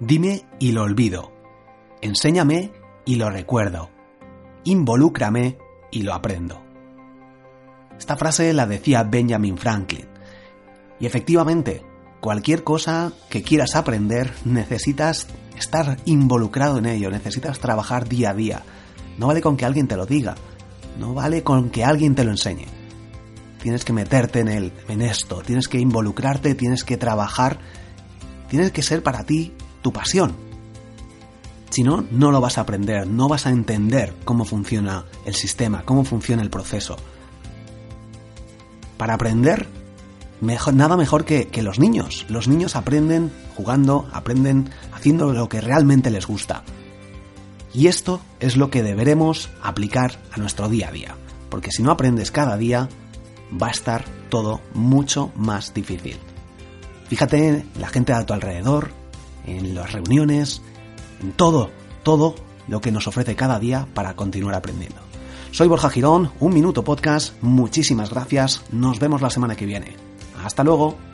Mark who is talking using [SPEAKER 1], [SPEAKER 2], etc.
[SPEAKER 1] Dime y lo olvido. Enséñame y lo recuerdo. Involúcrame y lo aprendo. Esta frase la decía Benjamin Franklin. Y efectivamente, cualquier cosa que quieras aprender necesitas estar involucrado en ello, necesitas trabajar día a día. No vale con que alguien te lo diga, no vale con que alguien te lo enseñe. Tienes que meterte en él, en esto, tienes que involucrarte, tienes que trabajar, tienes que ser para ti tu pasión. Si no, no lo vas a aprender, no vas a entender cómo funciona el sistema, cómo funciona el proceso. Para aprender, mejor, nada mejor que, los niños. Los niños aprenden jugando, aprenden haciendo lo que realmente les gusta. Y esto es lo que deberemos aplicar a nuestro día a día. Porque si no aprendes cada día, va a estar todo mucho más difícil. Fíjate en la gente a tu alrededor, en las reuniones, en todo, todo lo que nos ofrece cada día para continuar aprendiendo. Soy Borja Girón, un minuto podcast, muchísimas gracias, nos vemos la semana que viene. Hasta luego.